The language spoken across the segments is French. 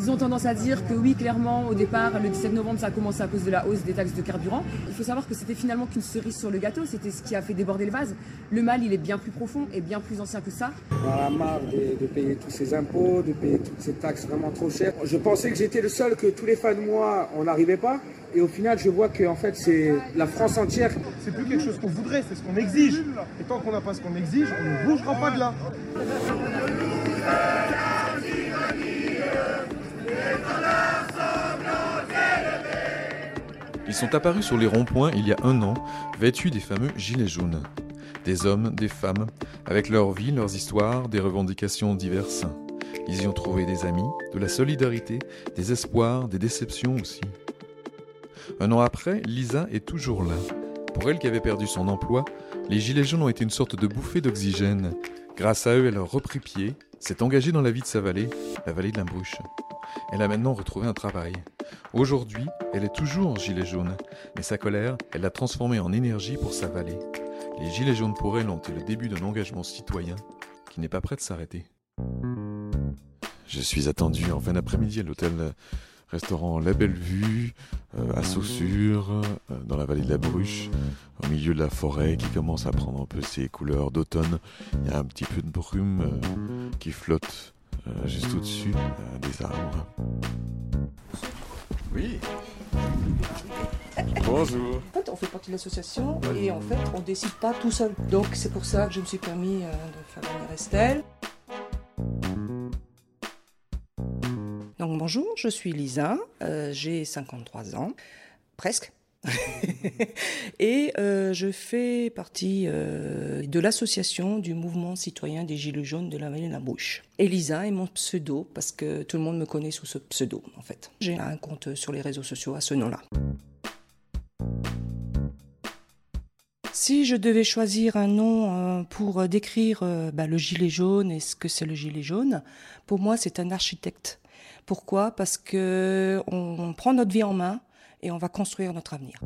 Ils ont tendance à dire que oui, clairement, au départ, le 17 novembre, ça a commencé à cause de la hausse des taxes de carburant. Il faut savoir que c'était finalement qu'une cerise sur le gâteau, c'était ce qui a fait déborder le vase. Le mal, il est bien plus profond et bien plus ancien que ça. On a marre de, de payer tous ces impôts, de payer toutes ces taxes vraiment trop chères. Je pensais que j'étais le seul, que tous les fans de moi, on n'arrivait pas. Et au final, je vois que en fait, c'est la France entière. C'est plus quelque chose qu'on voudrait, c'est ce qu'on exige. Et tant qu'on n'a pas ce qu'on exige, on ne bougera pas de là. Ils sont apparus sur les ronds-points il y a un an, vêtus des fameux gilets jaunes. Des hommes, des femmes, avec leur vie, leurs histoires, des revendications diverses. Ils y ont trouvé des amis, de la solidarité, des espoirs, des déceptions aussi. Un an après, Lisa est toujours là. Pour elle qui avait perdu son emploi, les Gilets jaunes ont été une sorte de bouffée d'oxygène. Grâce à eux, elle a repris pied, s'est engagée dans la vie de sa vallée, la vallée de la Bruche. Elle a maintenant retrouvé un travail. Aujourd'hui, elle est toujours gilet jaune, mais sa colère, elle l'a transformée en énergie pour sa vallée. Les gilets jaunes pour elle ont été le début d'un engagement citoyen qui n'est pas prêt de s'arrêter. Je suis attendu en fin d'après-midi à l'hôtel restaurant La Belle Vue, euh, à Saussure, euh, dans la vallée de la Bruche, au milieu de la forêt qui commence à prendre un peu ses couleurs d'automne. Il y a un petit peu de brume euh, qui flotte euh, juste au-dessus euh, des arbres. Oui. Bonjour. En fait, on fait partie de l'association et en fait, on décide pas tout seul. Donc, c'est pour ça que je me suis permis euh, de faire venir Estelle. Donc, bonjour, je suis Lisa, j'ai 53 ans, presque. et euh, je fais partie euh, de l'association du mouvement citoyen des Gilets jaunes de la vallée de la Bouche. Elisa est mon pseudo parce que tout le monde me connaît sous ce pseudo en fait. J'ai un compte sur les réseaux sociaux à ce nom-là. Si je devais choisir un nom euh, pour décrire bah, le gilet jaune et ce que c'est le gilet jaune, pour moi c'est un architecte. Pourquoi? Parce que on prend notre vie en main et on va construire notre avenir.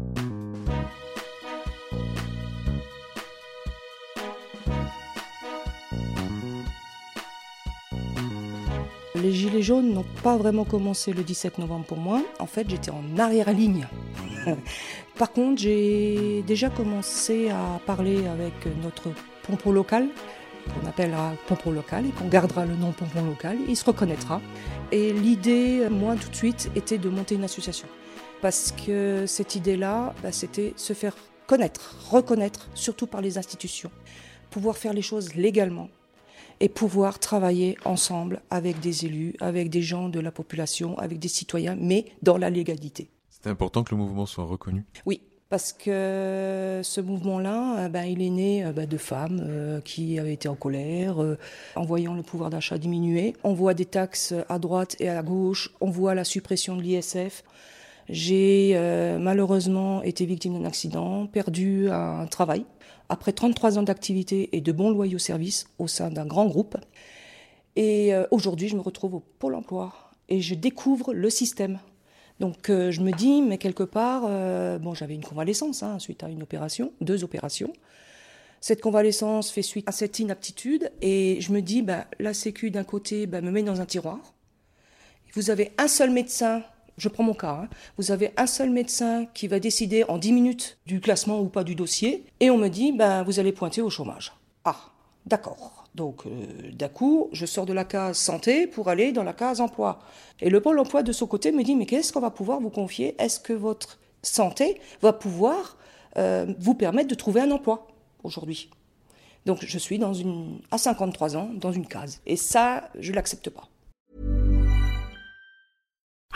Les gilets jaunes n'ont pas vraiment commencé le 17 novembre pour moi. En fait, j'étais en arrière-ligne. Par contre, j'ai déjà commencé à parler avec notre pompon local, qu'on appellera pompon local et qu'on gardera le nom pompon local. Il se reconnaîtra. Et l'idée, moi, tout de suite, était de monter une association. Parce que cette idée-là, bah, c'était se faire connaître, reconnaître, surtout par les institutions, pouvoir faire les choses légalement et pouvoir travailler ensemble avec des élus, avec des gens de la population, avec des citoyens, mais dans la légalité. C'est important que le mouvement soit reconnu. Oui, parce que ce mouvement-là, euh, ben, il est né euh, ben, de femmes euh, qui avaient été en colère, euh, en voyant le pouvoir d'achat diminuer. On voit des taxes à droite et à gauche, on voit la suppression de l'ISF. J'ai euh, malheureusement été victime d'un accident, perdu un travail, après 33 ans d'activité et de bons loyaux services au sein d'un grand groupe. Et euh, aujourd'hui, je me retrouve au Pôle emploi et je découvre le système. Donc euh, je me dis, mais quelque part, bon, j'avais une convalescence hein, suite à une opération, deux opérations. Cette convalescence fait suite à cette inaptitude et je me dis, bah, la Sécu d'un côté bah, me met dans un tiroir. Vous avez un seul médecin, je prends mon cas, hein, vous avez un seul médecin qui va décider en 10 minutes du classement ou pas du dossier et on me dit, bah, vous allez pointer au chômage. Ah, d'accord. Donc, euh, d'un coup, je sors de la case santé pour aller dans la case emploi. Et le pôle emploi, de son côté, me dit, mais qu'est-ce qu'on va pouvoir vous confier? Est-ce que votre santé va pouvoir euh, vous permettre de trouver un emploi aujourd'hui? Donc, je suis dans une, à 53 ans dans une case. Et ça, je l'accepte pas.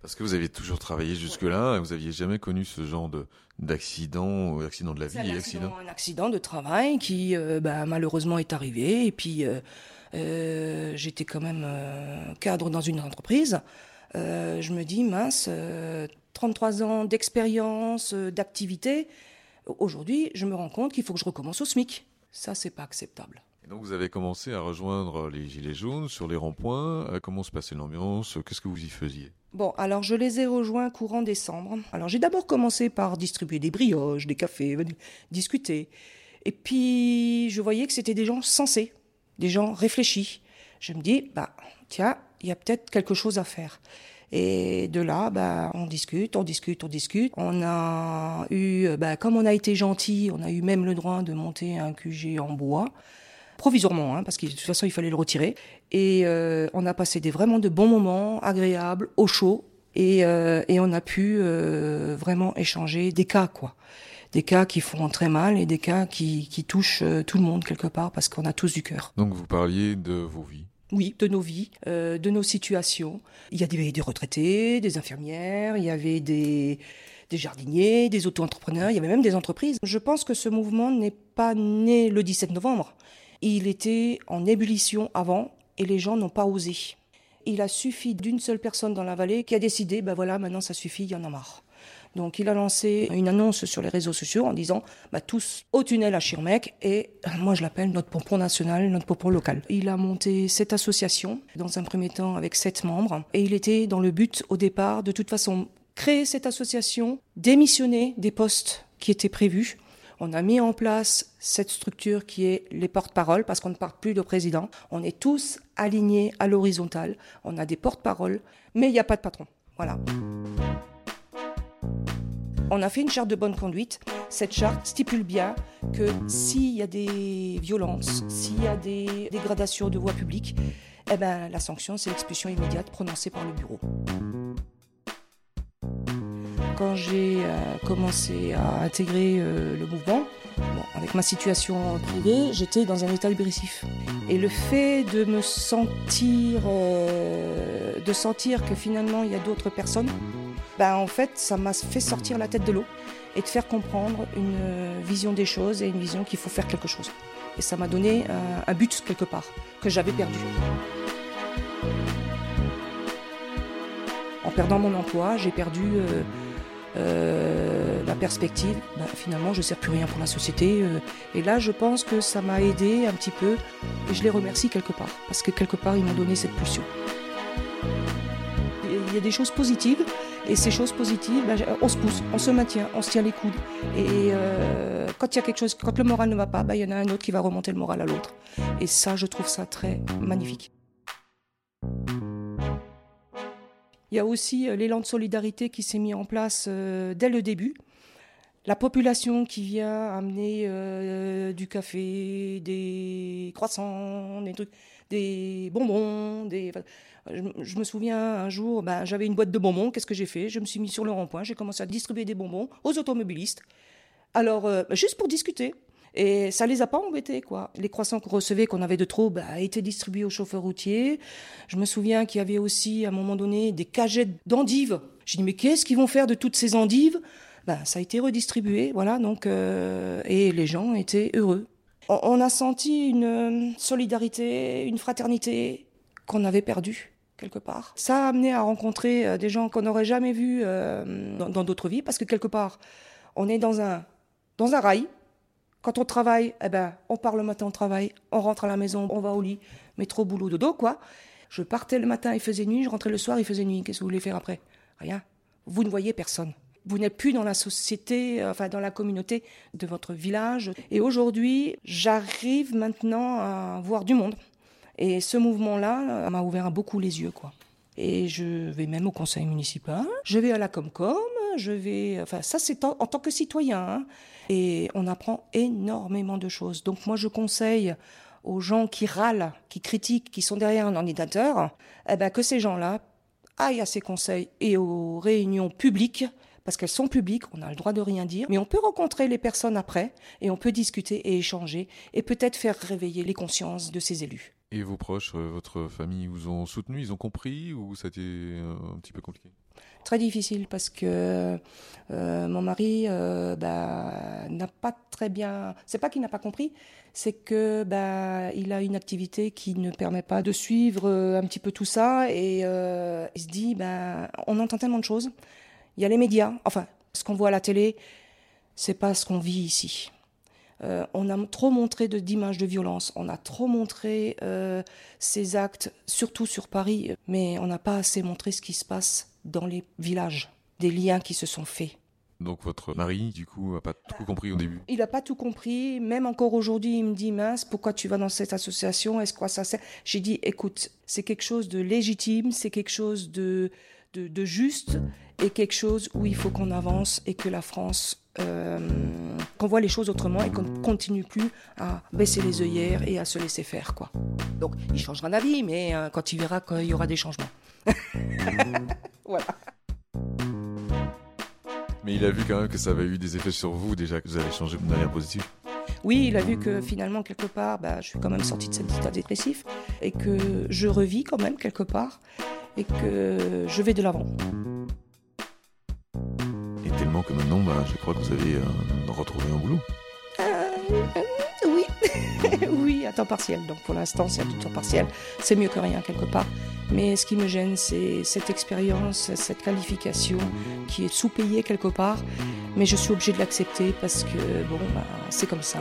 Parce que vous aviez toujours travaillé jusque-là et vous aviez jamais connu ce genre de d'accident accident de la vie un accident, un accident de travail qui euh, bah, malheureusement est arrivé. Et puis euh, euh, j'étais quand même cadre dans une entreprise. Je me dis, mince, euh, 33 ans d'expérience, d'activité. Aujourd'hui, je me rends compte qu'il faut que je recommence au SMIC. Ça, c'est pas acceptable. Donc vous avez commencé à rejoindre les Gilets jaunes sur les ronds-points. Euh, Comment se passait l'ambiance? Qu'est-ce que vous y faisiez? Bon, alors je les ai rejoints courant décembre. Alors j'ai d'abord commencé par distribuer des brioches, des cafés, discuter. Et puis je voyais que c'était des gens sensés, des gens réfléchis. Je me dis, bah tiens, il y a peut-être quelque chose à faire. Et de là, bah, on discute, on discute, on discute. On a eu, bah, comme on a été gentil, on a eu même le droit de monter un QG en bois provisoirement, hein, parce que de toute façon il fallait le retirer. Et euh, on a passé des vraiment de bons moments, agréables, au chaud, et, euh, et on a pu euh, vraiment échanger des cas, quoi. Des cas qui font très mal et des cas qui, qui touchent tout le monde quelque part, parce qu'on a tous du cœur. Donc vous parliez de vos vies. Oui, de nos vies, de nos situations. Il y a des, des retraités, des infirmières, il y avait des, des jardiniers, des auto-entrepreneurs, il y avait même des entreprises. Je pense que ce mouvement n'est pas né le 17 novembre. Il était en ébullition avant et les gens n'ont pas osé. Il a suffi d'une seule personne dans la vallée qui a décidé, ben voilà, maintenant ça suffit, il y en a marre. Donc il a lancé une annonce sur les réseaux sociaux en disant bah, tous au tunnel à Schirmeck et euh, moi je l'appelle notre pompon national, notre pompon local. Il a monté cette association dans un premier temps avec sept membres et il était dans le but au départ de toute façon créer cette association, démissionner des postes qui étaient prévus. On a mis en place cette structure qui est les porte-paroles parce qu'on ne parle plus de président. On est tous alignés à l'horizontale. On a des porte-paroles, mais il n'y a pas de patron. Voilà. On a fait une charte de bonne conduite. Cette charte stipule bien que s'il y a des violences, s'il y a des dégradations de voie publique, eh ben, la sanction, c'est l'expulsion immédiate prononcée par le bureau. Quand j'ai euh, commencé à intégrer euh, le mouvement, avec ma situation privée, j'étais dans un état dépressif. Et le fait de me sentir, euh, de sentir que finalement il y a d'autres personnes, ben, en fait, ça m'a fait sortir la tête de l'eau et de faire comprendre une vision des choses et une vision qu'il faut faire quelque chose. Et ça m'a donné un, but quelque part que j'avais perdu. En perdant mon emploi, j'ai perdu euh, la perspective. Ben, finalement, je ne sers plus rien pour la société. euh, et là, je pense que ça m'a aidé un petit peu. Et je les remercie quelque part. Parce que quelque part, ils m'ont donné cette pulsion. Il y a des choses positives. Et ces choses positives, ben, on se pousse, on se maintient, on se tient les coudes. Et euh, quand y a quelque chose, quand le moral ne va pas, ben, il y en a un autre qui va remonter le moral à l'autre. Et ça, je trouve ça très magnifique. Il y a aussi euh, l'élan de solidarité qui s'est mis en place euh, dès le début. La population qui vient amener euh, du café, des croissants, des trucs, des bonbons, Je, me souviens un jour, ben, j'avais une boîte de bonbons. Qu'est-ce que j'ai fait? Je me suis mis sur le rond-point. J'ai commencé à distribuer des bonbons aux automobilistes. Alors, juste pour discuter. Et ça les a pas embêtés, quoi. Les croissants qu'on recevait, qu'on avait de trop, bah, étaient distribués aux chauffeurs routiers. Je me souviens qu'il y avait aussi, à un moment donné, des cagettes d'endives. J'ai dit, mais qu'est-ce qu'ils vont faire de toutes ces endives? Ben, Ça a été redistribué, voilà. Donc, euh, et les gens étaient heureux. On, on a senti une euh, solidarité, une fraternité qu'on avait perdue quelque part. Ça a amené à rencontrer euh, des gens qu'on n'aurait jamais vus euh, dans dans d'autres vies, parce que quelque part, on est dans un, dans un rail. Quand on travaille, eh ben, on part le matin au travail, on rentre à la maison, on va au lit, métro, boulot, dodo, quoi. Je partais le matin, il faisait nuit, je rentrais le soir, il faisait nuit. Qu'est-ce que vous voulez faire après? Rien. Vous ne voyez personne. Vous n'êtes plus dans la société, euh, enfin dans la communauté de votre village. Et aujourd'hui, j'arrive maintenant à voir du monde. Et ce mouvement-là euh, m'a ouvert beaucoup les yeux, quoi. Et je vais même au conseil municipal, je vais à la Comcom, je vais. Enfin, ça, c'est en, tant que citoyen. hein. Et on apprend énormément de choses. Donc, moi, je conseille aux gens qui râlent, qui critiquent, qui sont derrière un ordinateur, eh ben, que ces gens-là aillent à ces conseils et aux réunions publiques, parce qu'elles sont publiques, on a le droit de rien dire, mais on peut rencontrer les personnes après, et on peut discuter et échanger, et peut-être faire réveiller les consciences de ces élus. Et vos proches, euh, votre famille vous ont soutenu, ils ont compris ou ça a été euh, un petit peu compliqué? Très difficile parce que euh, mon mari euh, bah, n'a pas très bien. C'est pas qu'il n'a pas compris, c'est que bah, il a une activité qui ne permet pas de suivre un petit peu tout ça et il se dit bah, on entend tellement de choses. Il y a les médias, enfin ce qu'on voit à la télé, c'est pas ce qu'on vit ici. Euh, on a trop montré d'images de, violence, on a trop montré euh, ces actes, surtout sur Paris, mais on n'a pas assez montré ce qui se passe dans les villages, des liens qui se sont faits. Donc votre mari, du coup, n'a pas tout compris au début? Il n'a pas tout compris. Même encore aujourd'hui, il me dit, mince, pourquoi tu vas dans cette association? Est-ce quoi ça sert? J'ai dit, écoute, c'est quelque chose de légitime, c'est quelque chose de, de, juste et quelque chose où il faut qu'on avance et que la France euh, qu'on voit les choses autrement et qu'on ne continue plus à baisser les œillères et à se laisser faire. Quoi. Donc il changera d'avis, mais euh, quand il verra qu'il y aura des changements. voilà. Mais il a vu quand même que ça avait eu des effets sur vous déjà, que vous avez changé de manière positive. Oui, il a vu que finalement, quelque part, bah, je suis quand même sortie de cet état dépressif et que je revis quand même quelque part et que je vais de l'avant. Que maintenant, bah, je crois que vous avez euh, retrouvé un boulot. Euh, oui, oui, à temps partiel. Donc pour l'instant, c'est à temps partiel. C'est mieux que rien quelque part. Mais ce qui me gêne, c'est cette expérience, cette qualification qui est sous-payée quelque part. Mais je suis obligée de l'accepter parce que bon, bah, c'est comme ça.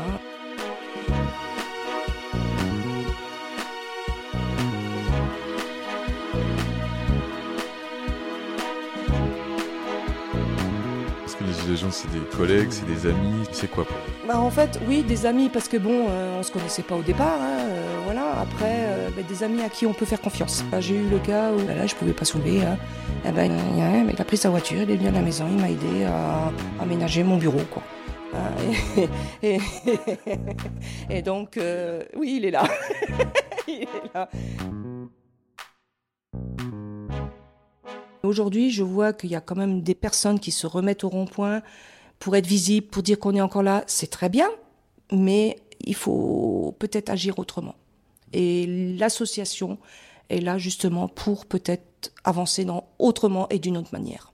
C'est des collègues, c'est des amis, c'est quoi pour bah, En fait, oui, des amis, parce que bon, euh, on se connaissait pas au départ, hein, euh, voilà. Après, euh, bah, des amis à qui on peut faire confiance. Bah, j'ai eu le cas où là, je pouvais pas soulever. Hein. Eh ben, il a pris sa voiture, il est venu à la maison, il m'a aidé à aménager mon bureau, quoi. Et, et, donc, oui, il est là. il est là. Aujourd'hui, je vois qu'il y a quand même des personnes qui se remettent au rond-point pour être visibles, pour dire qu'on est encore là. C'est très bien, mais il faut peut-être agir autrement. Et l'association est là justement pour peut-être avancer dans autrement et d'une autre manière.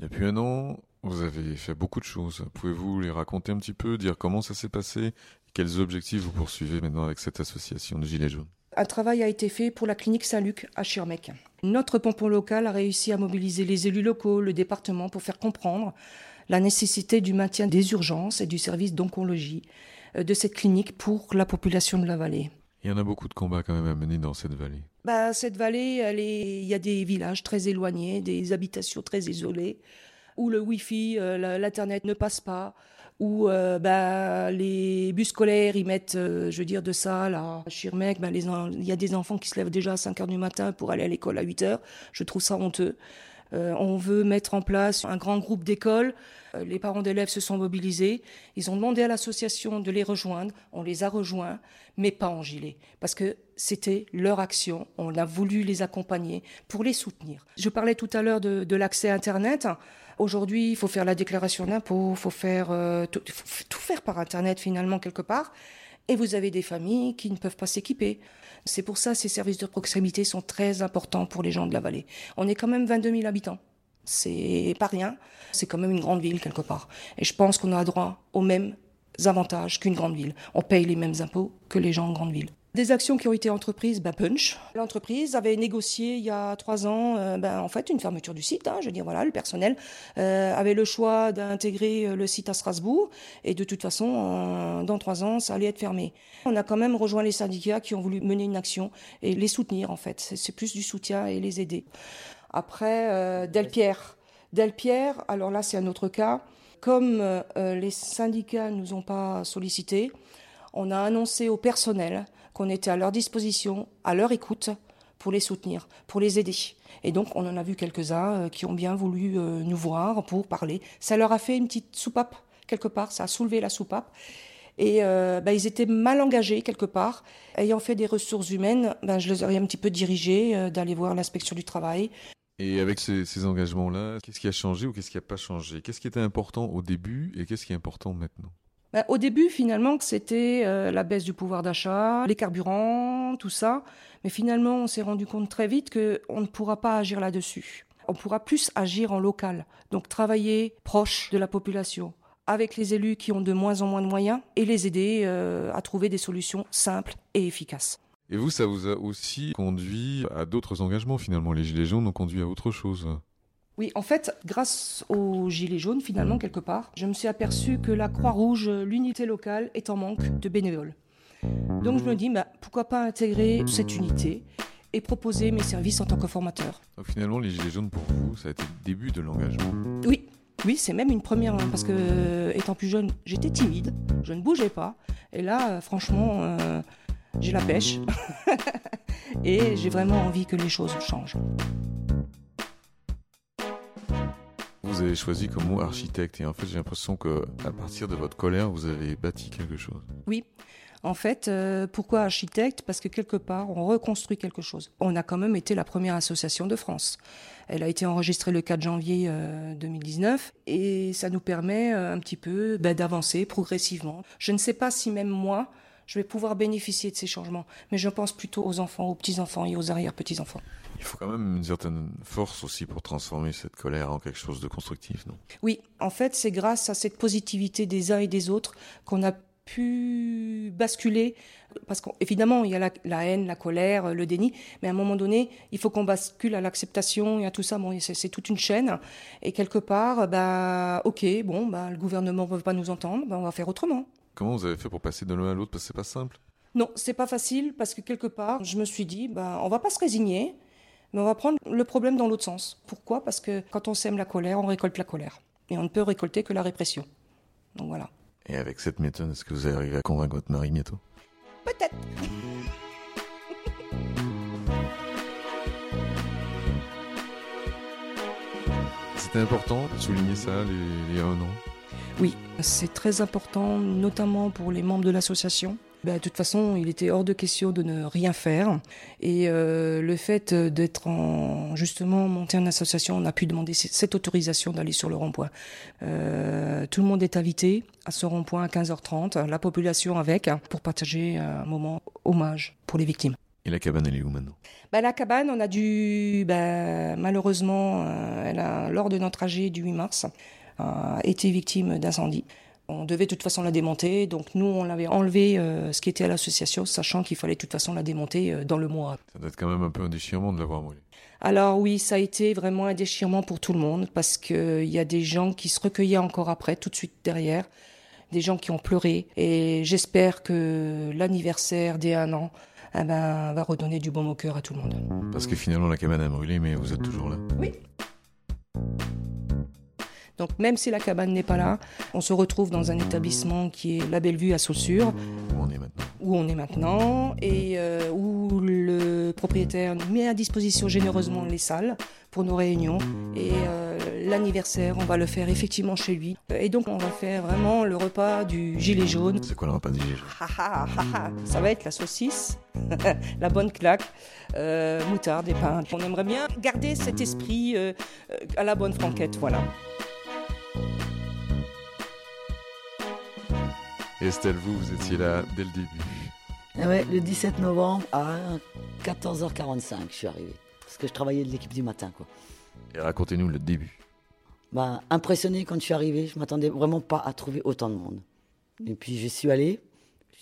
Depuis un an, vous avez fait beaucoup de choses. Pouvez-vous les raconter un petit peu, dire comment ça s'est passé, quels objectifs vous poursuivez maintenant avec cette association de Gilets jaunes? Un travail a été fait pour la clinique Saint-Luc à Schirmeck. Notre pompon local a réussi à mobiliser les élus locaux, le département pour faire comprendre la nécessité du maintien des urgences et du service d'oncologie euh, de cette clinique pour la population de la vallée. Il y en a beaucoup de combats quand même à mener dans cette vallée. Bah, cette vallée, il y a des villages très éloignés, des habitations très isolées, où le Wi-Fi, euh, l'Internet ne passe pas, où euh, bah, les bus scolaires, ils mettent, euh, je veux dire, de ça, à Schirmeck, bah, il y a des enfants qui se lèvent déjà à 5 heures du matin pour aller à l'école à 8 heures. Je trouve ça honteux. Euh, on veut mettre en place un grand groupe d'écoles. les parents d'élèves se sont mobilisés. Ils ont demandé à l'association de les rejoindre. On les a rejoints, mais pas en gilet. Parce que c'était leur action. On a voulu les accompagner pour les soutenir. Je parlais tout à l'heure de, de l'accès Internet. Aujourd'hui, il faut faire la déclaration d'impôt, il faut faire euh, tout, faire par Internet finalement quelque part. Et vous avez des familles qui ne peuvent pas s'équiper. C'est pour ça que ces services de proximité sont très importants pour les gens de la vallée. On est quand même 22 000 habitants. C'est pas rien. C'est quand même une grande ville quelque part. Et je pense qu'on a droit aux mêmes avantages qu'une grande ville. On paye les mêmes impôts que les gens en grande ville. Des actions qui ont été entreprises, bah Punch. L'entreprise avait négocié il y a trois ans, euh, ben, en fait, une fermeture du site. Hein, je veux dire, voilà, le personnel euh, avait le choix d'intégrer euh, le site à Strasbourg, et de toute façon, dans trois ans, ça allait être fermé. On a quand même rejoint les syndicats qui ont voulu mener une action et les soutenir, en fait. C'est plus du soutien et les aider. Après, Delpierre. Delpierre, alors là, c'est un autre cas. Comme les syndicats nous ont pas sollicités, on a annoncé au personnel qu'on était à leur disposition, à leur écoute, pour les soutenir, pour les aider. Et donc, on en a vu quelques-uns euh, qui ont bien voulu euh, nous voir pour parler. Ça leur a fait une petite soupape, quelque part, ça a soulevé la soupape. Et euh, bah, ils étaient mal engagés, quelque part. Ayant fait des ressources humaines, bah, je les aurais un petit peu dirigés d'aller voir l'inspection du travail. Et avec ces engagements-là, qu'est-ce qui a changé ou qu'est-ce qui n'a pas changé? Qu'est-ce qui était important au début et qu'est-ce qui est important maintenant? Bah, au début, finalement, c'était euh, la baisse du pouvoir d'achat, les carburants, tout ça. Mais finalement, on s'est rendu compte très vite qu'on ne pourra pas agir là-dessus. on pourra plus agir en local. Donc travailler proche de la population, avec les élus qui ont de moins en moins de moyens et les aider euh, à trouver des solutions simples et efficaces. Et vous, ça vous a aussi conduit à d'autres engagements finalement. Les Gilets jaunes ont conduit à autre chose. Oui, en fait, grâce aux Gilets jaunes, finalement, quelque part, je me suis aperçu que la Croix-Rouge, l'unité locale, est en manque de bénévoles. Donc je me dis, bah, pourquoi pas intégrer cette unité et proposer mes services en tant que formateur. Donc finalement, les Gilets jaunes pour vous, ça a été le début de l'engagement. Oui, oui, c'est même une première, hein, parce que euh, étant plus jeune, j'étais timide, je ne bougeais pas. Et là, euh, franchement, euh, j'ai la pêche. et j'ai vraiment envie que les choses changent. Vous avez choisi comme mot architecte et en fait j'ai l'impression que à partir de votre colère vous avez bâti quelque chose. Oui. En fait, euh, pourquoi architecte? Parce que quelque part, on reconstruit quelque chose. On a quand même été la première association de France. Elle a été enregistrée le 4 janvier euh, 2019 et ça nous permet euh, un petit peu ben, d'avancer progressivement. Je ne sais pas si même moi, je vais pouvoir bénéficier de ces changements, mais je pense plutôt aux enfants, aux petits-enfants et aux arrière-petits-enfants. Il faut quand même une certaine force aussi pour transformer cette colère en quelque chose de constructif, non? Oui, en fait, c'est grâce à cette positivité des uns et des autres qu'on a pu basculer, parce qu'évidemment, il y a la, la, haine, la colère, le déni, mais à un moment donné, il faut qu'on bascule à l'acceptation et à tout ça. Bon, c'est toute une chaîne. Et quelque part, bah, ok, bon, bah, le gouvernement ne veut pas nous entendre, bah, on va faire autrement. Comment vous avez fait pour passer de l'un à l'autre Parce que c'est pas simple. Non, c'est pas facile, parce que quelque part, je me suis dit, bah, on va pas se résigner, mais on va prendre le problème dans l'autre sens. Pourquoi? Parce que quand on sème la colère, on récolte la colère. Et on ne peut récolter que la répression. Donc voilà. Et avec cette méthode, est-ce que vous arrivez à convaincre votre mari bientôt? Peut-être. C'était important de souligner ça les, les un an Oui, c'est très important, notamment pour les membres de l'association. Ben, de toute façon, il était hors de question de ne rien faire. Et euh, le fait d'être en, justement monté en association, on a pu demander cette autorisation d'aller sur le rond-point. Euh, tout le monde est invité à ce rond-point à 15h30, la population avec, pour partager un moment hommage pour les victimes. Et la cabane, elle est où maintenant? Ben, La cabane, on a dû, ben, malheureusement, euh, elle a, lors de notre trajet du 8 mars, a été victime d'incendie. On devait de toute façon la démonter, donc nous on l'avait enlevé euh, ce qui était à l'association, sachant qu'il fallait de toute façon la démonter euh, dans le mois. Ça doit être quand même un peu un déchirement de l'avoir brûlé. Alors oui, ça a été vraiment un déchirement pour tout le monde, parce qu'il y a des gens qui se recueillaient encore après, tout de suite derrière, des gens qui ont pleuré, et j'espère que l'anniversaire des un an eh ben, va redonner du bon au cœur à tout le monde. Parce que finalement la cabane a brûlé, mais vous êtes toujours là. Oui. Donc même si la cabane n'est pas là, on se retrouve dans un établissement qui est la Bellevue à Saussure. Où on est maintenant. Où on est maintenant et euh, où le propriétaire met à disposition généreusement les salles pour nos réunions. Et euh, l'anniversaire, on va le faire effectivement chez lui. Et donc on va faire vraiment le repas du gilet jaune. C'est quoi le repas du gilet jaune? Ça va être la saucisse, la bonne claque, euh, moutarde et pain. On aimerait bien garder cet esprit à la bonne franquette, voilà. Estelle, vous, vous étiez là dès le début. Ah ouais, le 17 novembre à 14h45, je suis arrivé. Parce que je travaillais de l'équipe du matin, quoi. Et racontez-nous le début. Bah, impressionné quand je suis arrivé, je m'attendais vraiment pas à trouver autant de monde. Et puis je suis allé,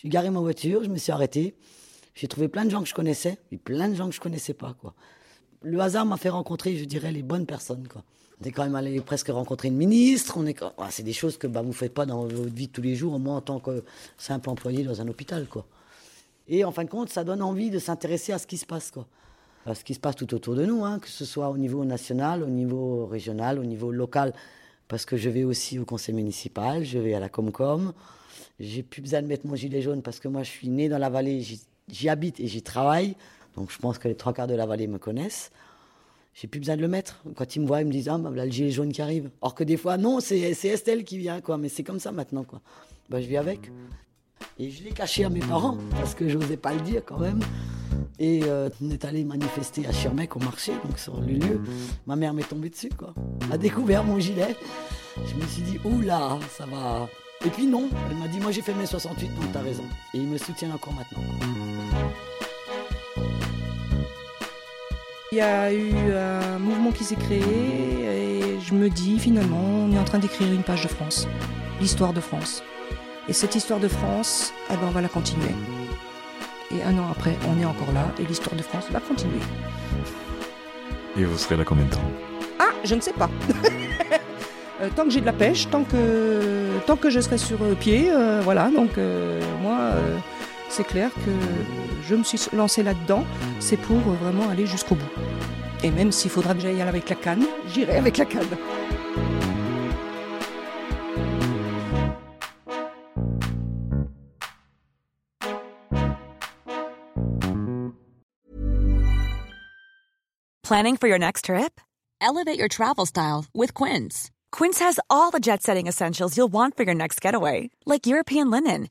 j'ai garé ma voiture, je me suis arrêté. J'ai trouvé plein de gens que je connaissais, et plein de gens que je connaissais pas, quoi. Le hasard m'a fait rencontrer, je dirais, les bonnes personnes, quoi. On est quand même allé presque rencontrer une ministre. On est, ah, c'est des choses que bah, vous faites pas dans votre vie de tous les jours, au moins en tant que simple employé dans un hôpital, quoi. Et en fin de compte, ça donne envie de s'intéresser à ce qui se passe, quoi. À ce qui se passe tout autour de nous, hein, que ce soit au niveau national, au niveau régional, au niveau local, parce que je vais aussi au conseil municipal, je vais à la Comcom. J'ai plus besoin de mettre mon gilet jaune parce que moi, je suis né dans la vallée, j'y habite et j'y travaille. Donc, je pense que les trois quarts de la vallée me connaissent j'ai plus besoin de le mettre. Quand ils me voient, ils me disent Ah, bah, là, le gilet jaune qui arrive. Or que des fois, non, c'est Estelle qui vient, quoi. Mais c'est comme ça maintenant, quoi. Bah, je vis avec. Et je l'ai caché à mes parents, parce que j'osais pas le dire quand même. Et euh, on est allé manifester à Schirmeck au marché, donc sur le lieu. Ma mère m'est tombée dessus, quoi. A découvert mon gilet. Je me suis dit Oula, ça va. Et puis non, elle m'a dit Moi j'ai fait mes 68, donc t'as raison. Et il me soutient encore maintenant. Il y a eu un mouvement qui s'est créé et je me dis finalement on est en train d'écrire une page de France, l'histoire de France. Et cette histoire de France, eh ben, on va la continuer. Et un an après, on est encore là et l'histoire de France va continuer. Et vous serez là combien de temps? Ah, je ne sais pas. Euh, tant que j'ai de la pêche, tant que, tant que je serai sur euh, pied, euh, voilà. Donc moi, c'est clair que je me suis lancée là-dedans, c'est pour vraiment aller jusqu'au bout. Et même s'il faudra que j'aille avec la canne, j'irai avec la canne. Planning for your next trip? Elevate your travel style with Quince. Quince has all the jet setting essentials you'll want for your next getaway, like European linen,